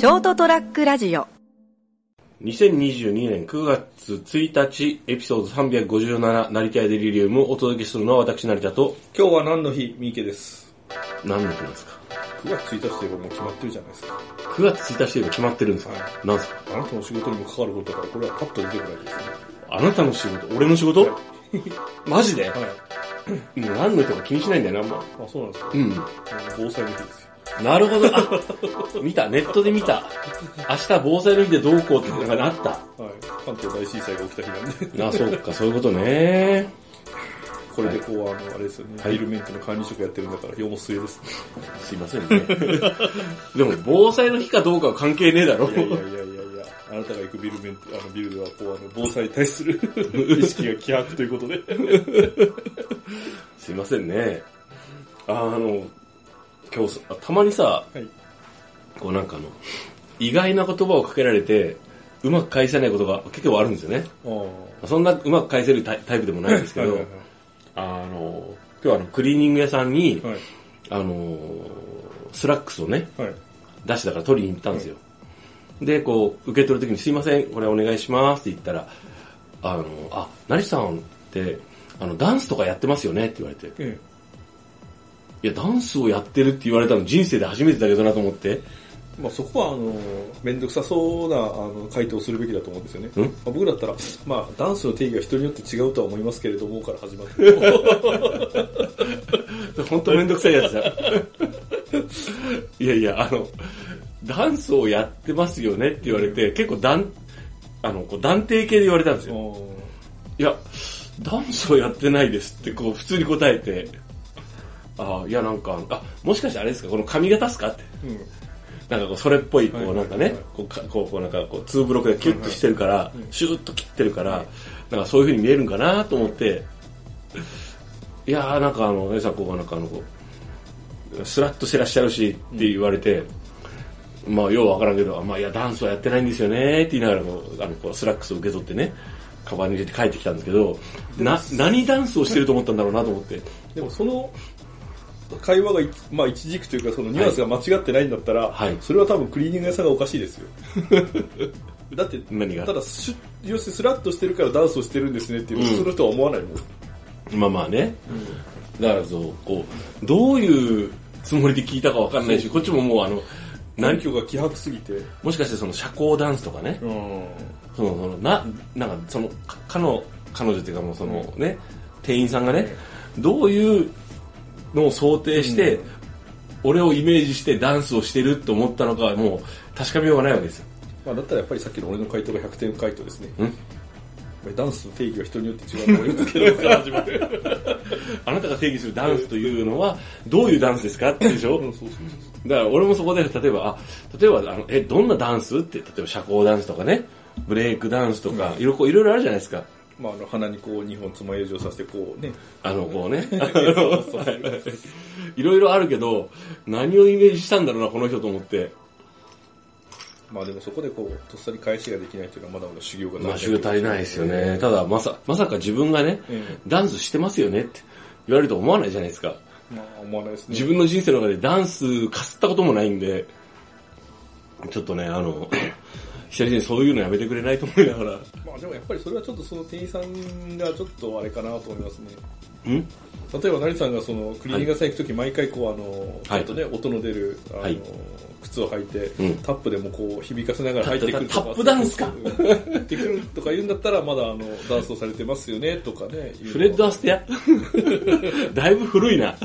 ショートトラックラジオ2022年9月1日、エピソード357、成田屋デリリウムをお届けするのは私、成田と、今日は何の日、三池です。何の日なんですか？9月1日といえばもう決まってるじゃないですか。?9 月1日といえば決まってるんですか、はいなんですか？あなたの仕事にも関わることだから、これはパッと出てこないですね。あなたの仕事？俺の仕事、マジで、はい。もう何の日とか気にしないんだよね、あんま。あ、そうなんですか。うん。防災の日ですよ。なるほど。あ、見た。ネットで見た。明日防災の日でどうこうってなんかあった。はい。関東大震災が起きた日なんで。あ、そうか、そういうことね。これでこう、あの、あれですよね。はいビルメンテの管理職やってるんだから、世も末ですね。すいませんね。でも、防災の日かどうかは関係ねえだろ。いやいやいやいやいや、あなたが行くビルメンテ、あのビルでは、こう、あの、防災に対する 意識が希薄ということで。すいませんね。ああの、今日さ、たまにさ、はい。こうなんかあの、意外な言葉をかけられて、うまく返せないことが結構あるんですよね。そんなうまく返せるタイプでもないんですけど、はいはいあの、今日はあの、クリーニング屋さんに、はい。あの、スラックスをね、はい。はい。出してたから取りに行ったんですよ。で、こう、受け取るときにすいません、これお願いしますって言ったら、あの、あ、成さんって、あの、ダンスとかやってますよねって言われて、えいや、ダンスをやってるって言われたの人生で初めてだけどなと思って、え。まあそこは、あの、めんどくさそうな、あの、回答をするべきだと思うんですよね。うん？まあ、僕だったら、まあ、ダンスの定義は人によって違うとは思いますけれども、から始まって。本当めんどくさいやつだ。いやいや、あの、ダンスをやってますよねって言われて、結構断、あの、こう断定系で言われたんですよ。いや、ダンスをやってないですって、こう、普通に答えて、ああ、いや、なんか、あ、もしかしてあれですか、この髪型っすかって。うん。なんかこう、それっぽい、こ、はいうなんかねこう、かこう、こうなんか、こう、ツーブロックでキュッとしてるから、シューッと切ってるから、なんかそういう風に見えるんかなと思って、いやー、なんかあの、ねさん、こう、なんかあの、スラッとしてらっしゃるし、って言われて、まあ、ようわからんけど、あまあ、いや、ダンスはやってないんですよね、って言いながら、こう、あの、こう、スラックスを受け取ってね、カバンに入れて帰ってきたんですけど、な、何ダンスをしてると思ったんだろうなと思って。でもその会話がい、まあ一軸というかそのニュアンスが間違ってないんだったら、はいそれは多分クリーニング屋さんがおかしいですよ。だって、何が？ただシュッ、要するにスラッとしてるからダンスをしてるんですねっていう、うん普通の人は思わないもん。まあまあね。だからそう、こう、どういうつもりで聞いたかわかんないし、こっちももうあの、何何教が希薄すぎて。もしかしてその社交ダンスとかね、うん。その、そのな、なんかその、か彼女、彼女っていうかもうそのね、店員さんがね、どういうのを想定して、うん俺をイメージしてダンスをしてると思ったのかはもう確かめようがないわけですよ。まあだったらやっぱりさっきの俺の回答が100点回答ですね。ダンスの定義は人によって違うと思いますけど。あなたが定義するダンスというのは、どういうダンスですかってでしょ、うん、そうそうそう。だから俺もそこで、例えば、あ、例えば、あの、え、どんなダンス？って、例えば社交ダンスとかね、ブレイクダンスとか、ういろいろあるじゃないですか。まああの鼻にこう2本爪楊枝をさせてこうね、あの、こうね。いろいろあるけど、何をイメージしたんだろうな、この人と思って。まあでもそこでこう、とっさに返しができないというのはまだまだ修行がまあ、修行足りないですよね。ただ、まさ、まさか自分がね、えダンスしてますよねって言われると思わないじゃないですか。まあ思わないですね。自分の人生の中でダンスかすったこともないんで、ちょっとね、あの、久々にそういうのやめてくれないと思いながら、まあでもやっぱりそれはちょっとその店員さんがちょっとあれかなと思いますね。ん？例えば成さんがそのクリーニング屋さん行くとき毎回こうあの、ちはいょっとね、音の出る、あの、はい靴を履いて、うんタップでもこう響かせながら入ってくるとか。タタップダンスか？入ってくるとか言うんだったらまだあの、ダンスをされてますよねとかね。フレッド・アステアだいぶ古いな。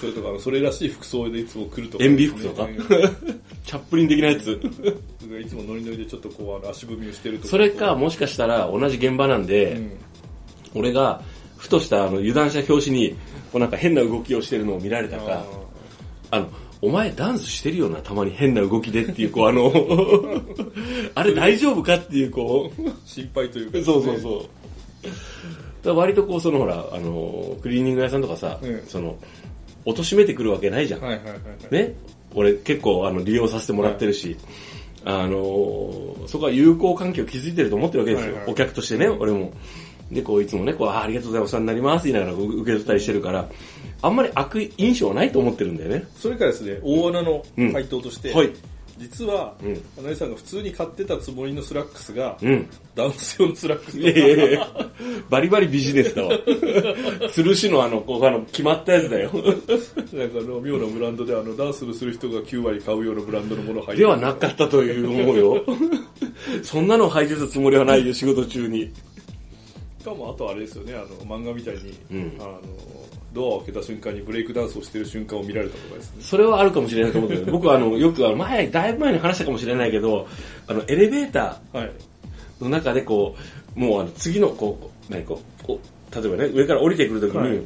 それとかそれらしい服装でいつも来るとか、塩ビ服とか？ね チャップリン的なやつ？いつもノリノリでちょっとこう足踏みをしてるとか。それか、もしかしたら同じ現場なんで、うん。俺が、ふとしたあの油断した表紙に、こうなんか変な動きをしてるのを見られたか、あの、お前ダンスしてるよな、たまに変な動きでっていう、こうあの、あれ大丈夫かっていう、こう、心配というか、そうそうそう。割とこう、そのほら、あの、クリーニング屋さんとかさ、うん。その、貶めてくるわけないじゃん。はいはいはいはい。ね、俺結構あの利用させてもらってるし、あのーそこは友好関係を築いてると思ってるわけですよ。はいはいお客としてね、俺も。で、こういつもね、こうあありがとうございます、お世話になります、言いながら受け取ったりしてるから、あんまり悪印象はないと思ってるんだよね。それからですね、大穴の回答として、はい。実は、うん花井さんが普通に買ってたつもりのスラックスが、うん。ダンス用のスラックスいやいやいやバリバリビジネスだわ。吊るしのあの、こうあの、決まったやつだよ。なんかあの妙なブランドであのダンスする人が9割買うようなブランドのもの入ってではなかったという思うよ。そんなの履いてたつもりはないよ、仕事中に。しかもあとあれですよねあの漫画みたいに、うん。あのドアを開けた瞬間にブレイクダンスをしてる瞬間を見られたとかですね。それはあるかもしれないと思うけど、僕はあの、よくあの、前、だいぶ前に話したかもしれないけど、あの、エレベータはい。ーの中でこう、もうあの、次の、こう、何こう、こう例えばね、上から降りてくるときに、はい。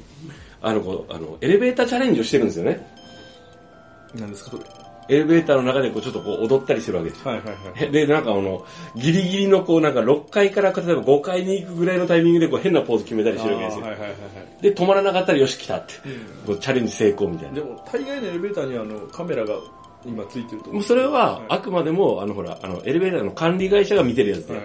あの、こう、あの、エレベーターチャレンジをしてるんですよね。何ですかそれ？エレベーターの中でこう、ちょっとこう、踊ったりしてるわけですよ。はいはいはいへで、なんかあの、ギリギリのこう、なんか6階から例えば5階に行くぐらいのタイミングでこう、変なポーズ決めたりしてるわけですよ。はいはいはいはいで、止まらなかったらよし来たって。こうチャレンジ成功みたいな。でも大概のエレベーターにはあのカメラが今ついてると思うもうそれは、はいあくまでも、あの、ほら、あの、エレベーターの管理会社が見てるやつで、はい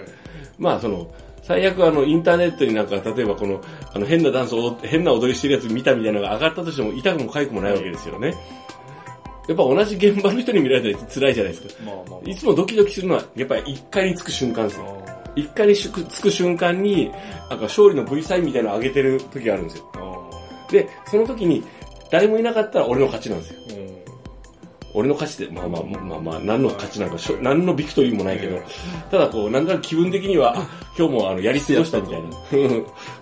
まあ、その、最悪あの、インターネットになんか、例えばこの、あの、変なダンスを変な踊りしてるやつ見たみたいなのが上がったとしても、痛くも痒くもないわけですよね。やっぱ同じ現場の人に見られたら辛いじゃないですか。まあまあまいつもドキドキするのは、やっぱり1階に着く瞬間ですよ。あ1階に着く瞬間に、なんか勝利の V サインみたいなのを上げてる時があるんですよ。ああで、その時に、誰もいなかったら俺の勝ちなんですよ。うん俺の勝ちで、まあまあまあまあ、何の勝ちなんかしょ、何のビクトリーもないけど、ただこう、なんとなく気分的には、あ今日もあの、やり過ごしたみたいな。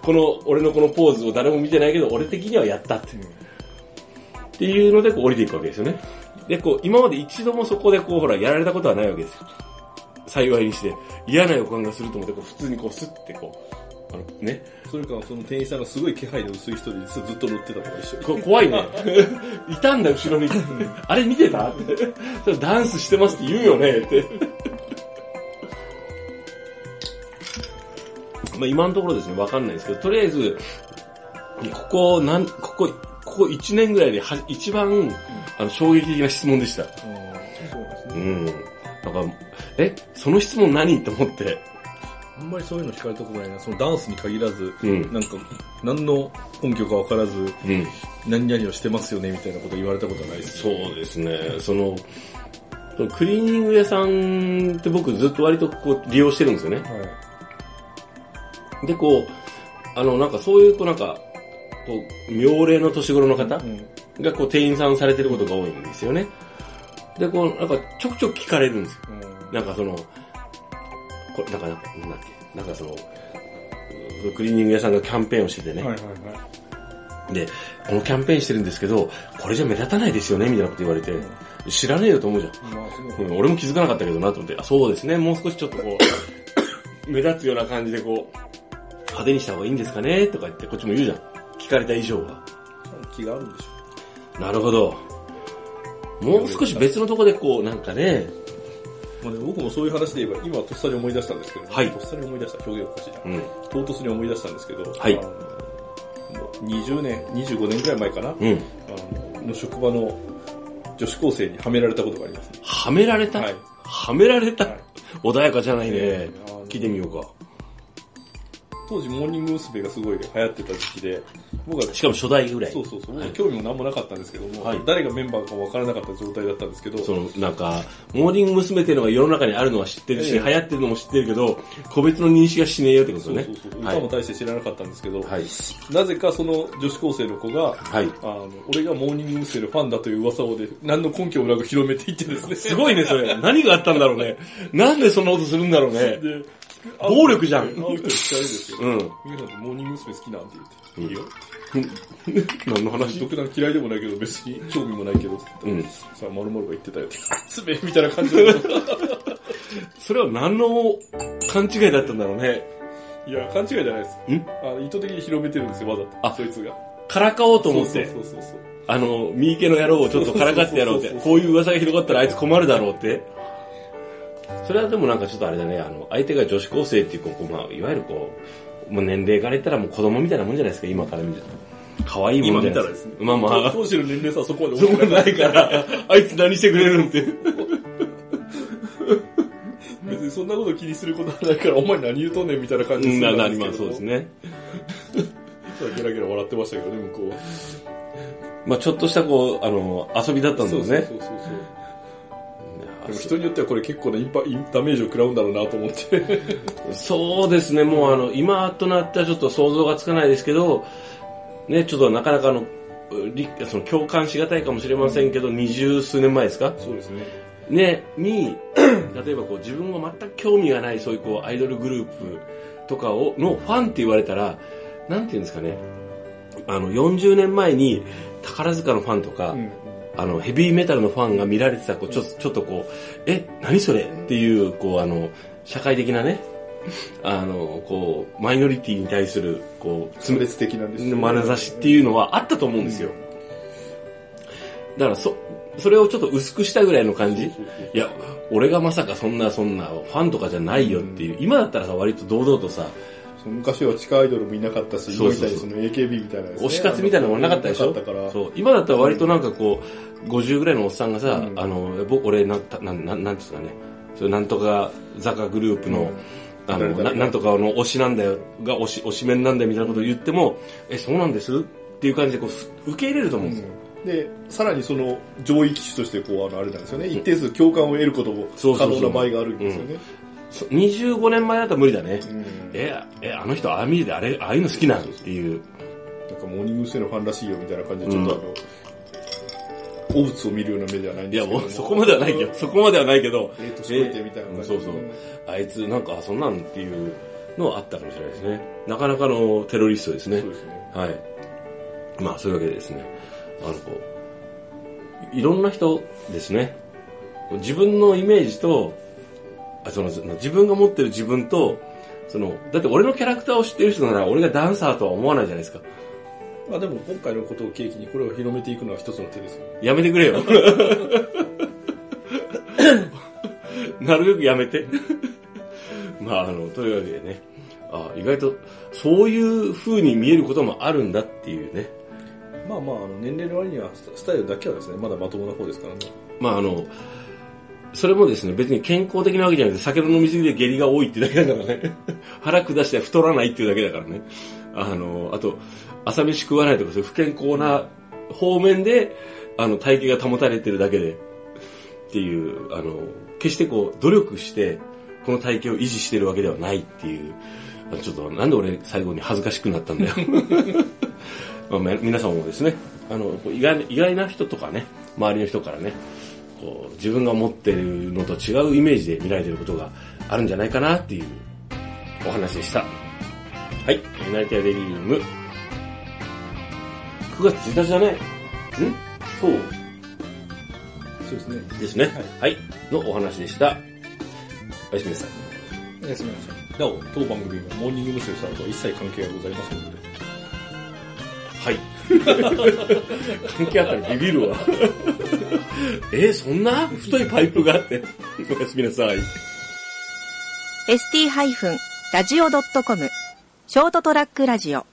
この、俺のこのポーズを誰も見てないけど、俺的にはやったって。っていうので、こう降りていくわけですよね。で、こう、今まで一度もそこでこう、ほら、やられたことはないわけですよ。幸いにして、嫌な予感がすると思って、こう、普通にこう、スッてこう、あの、ね、それかその店員さんがすごい気配の薄い人で実はずっと乗ってたとか一緒こ怖いね。いたんだ、後ろに。あれ見てた？って。それダンスしてますって言うよねって。まあ今のところですね、わかんないですけど、とりあえず、ここ、なん、ここ、ここ1年ぐらいでは一番、あの、衝撃的な質問でした。うんそうなんですねうん。なんか、え、その質問何？と思って。あんまりそういうの聞かれたことないなそのダンスに限らずうん。なんか何の根拠か分からずうん。何々をしてますよねみたいなこと言われたことはないですそうですね。その、そのクリーニング屋さんって僕ずっと割とこう利用してるんですよね。はいで、こう、あの、なんかそういう、こうなんか、こう、妙齢の年頃の方うんがこう店員さんされてることが多いんですよね。で、こう、なんかちょくちょく聞かれるんですよ。なんかその、これ、なんか、なんだっけ、なんかその、クリーニング屋さんがキャンペーンをしててね。はいはいはいで、このキャンペーンしてるんですけど、これじゃ目立たないですよね、みたいなこと言われて、知らねえよと思うじゃん。まあ俺も気づかなかったけどなと思って、あ、そうですね、もう少しちょっとこう、目立つような感じでこう、派手にした方がいいんですかねとか言ってこっちも言うじゃん。聞かれた以上は。気があるんでしょなるほど。もう少し別のとこでこう、なんかね、まあね、僕もそういう話で言えば、今とっさに思い出したんですけど、はいとっさに思い出した表現おかしいな。うん。唐突に思い出したんですけど、はいあのもう20年、25年くらい前かな、うん。あのの職場の女子高生にはめられたことがありますね。はめられた、はいはめられた、はい穏やかじゃないねえ。の聞いてみようか。当時モーニング娘。がすごい流行ってた時期で、僕はしかも初代ぐらい。そうそうそう、はい興味も何もなかったんですけども、はい誰がメンバーか分からなかった状態だったんですけど、その、なんか、モーニング娘。っていうのが世の中にあるのは知ってるし、ええ流行ってるのも知ってるけど、個別の認識はしねえよってことね。そうそうそう、はい歌も大して知らなかったんですけど、はい。なぜかその女子高生の子が、はい。あの、俺がモーニング娘。のファンだという噂をで、何の根拠もなく広めていってですね。すごいね、それ。何があったんだろうね。なんでそんなことするんだろうね。で、暴力じゃん会う人に聞かれるんですよ。うん。ミカさんってモーニング娘。好きなんて言って。いいよ。何の話独断嫌いでもないけど、別に興味もないけど、うん。さあ、まるまるが言ってたよって。つめみたいな感じだ。それは何の勘違いだったんだろうね。いや、勘違いじゃないです。ん？あの意図的に広めてるんですよ、わざと。あそいつが。からかおうと思って、そうそうそうそう。あの、三池の野郎をちょっとからかってやろうってこういう噂が広がったらあいつ困るだろうって。それはでもなんかちょっとあれだね、あの、相手が女子高生っていう、こう、まあ、いわゆるこう、もう年齢から言ったらもう子供みたいなもんじゃないですか、今から見ると。可愛いもんじゃないですか。まあまあ、当時の年齢差はそこまでそこまでないから、あいつ何してくれるんって。別にそんなこと気にすることはないから、お前何言うとんねんみたいな感じうん、な、なりするんます、そうです。ね。ゲラゲラ笑ってましたけどね、向こう。まあちょっとしたこう、あの、遊びだったんだそうよね。そうそうそう。でも人によってはこれ結構なインパインダメージを食らうんだろうなと思って。そうですね、もうあの、今となってはちょっと想像がつかないですけど、ね、ちょっとなかなかあの、りその共感しがたいかもしれませんけど、二十数年前ですか？そうですね。ね、に、例えばこう自分が全く興味がないそういうこうアイドルグループとかを、のファンって言われたら、なんていうんですかね、あの、40年前に宝塚のファンとか、うん。あの、ヘビーメタルのファンが見られてた、こう、ちょっと、ちょっとこう、え、何それ？っていう、こう、あの、社会的なね、あの、こう、マイノリティに対する、こう、差別的なんですよ眼差しっていうのはあったと思うんですよ。だから、そ、それをちょっと薄くしたぐらいの感じ？いや、俺がまさかそんな、そんな、ファンとかじゃないよっていう、今だったらさ、割と堂々とさ、昔は地下アイドルもいなかったし、そうそうそう今みたいにその AKB みたいなね推し活みたいなのもなかったでしょ？そう。今だったら割となんかこう、50ぐらいのおっさんがさ、うんあの、僕、俺、なん、たなん、なんなんですかね、それなんとか坂グループの、あのな、なんとかの推しなんだよ、が推し、推しメンなんだよみたいなことを言っても、え、そうなんです？っていう感じでこう、ふ受け入れると思うんですよ。で、さらにその上位機種としてこう、あの、あれなんですよね。一定数共感を得ることもそうそうそう可能な場合があるんですよね。そ25年前だったら無理だね。うんえ、え、あの人ああ見えてあれ、ああいうの好きなん？っていう。なんかモーニング娘。のファンらしいよみたいな感じで、ちょっとあの、汚物を見るような目ではないんいやですけどもうそこまではないけど、そこまではないけど、えーとしといてみたいな感じでそうそう。あいつなんかそんなんっていうのはあったかもしれないですね。なかなかのテロリストですねそう。ですね。はい。まあそういうわけでですね、あのこう、いろんな人ですね、自分のイメージと、あその自分が持ってる自分と、その、だって俺のキャラクターを知ってる人なら俺がダンサーとは思わないじゃないですか。まあでも今回のことを契機にこれを広めていくのは一つの手ですよ。やめてくれよ。なるべくやめて。まあ、あの、というわけでね、あ意外とそういう風に見えることもあるんだっていうね。まあまあ、あの年齢の割にはススタイルだけはですね、まだまともな方ですからね。まああの、それもですね、別に健康的なわけじゃなくて、酒の飲みすぎで下痢が多いってだけだからね。腹下して太らないっていうだけだからね。あの、あと、朝飯食わないとか、そういう不健康な方面で、あの、体型が保たれてるだけで、っていう、あの、決してこう、努力して、この体型を維持してるわけではないっていう、ちょっと、なんで俺最後に恥ずかしくなったんだよ。まあ、皆さんもですね、あの、意外意外な人とかね、周りの人からね、自分が持ってるのと違うイメージで見られてることがあるんじゃないかなっていうお話でした。はい、ナイターデリリウム。9月1日だね。ん？そうそうですね。ですね。はい、のお話でした。おやすみなさい。おやすみなさい。なお、当番組はモーニング娘。さんとは一切関係がございませんので。関係あったらビビるわ。えーそんな？太いパイプがあって。おやすみなさい。ST-radio.com ショートトラックラジオ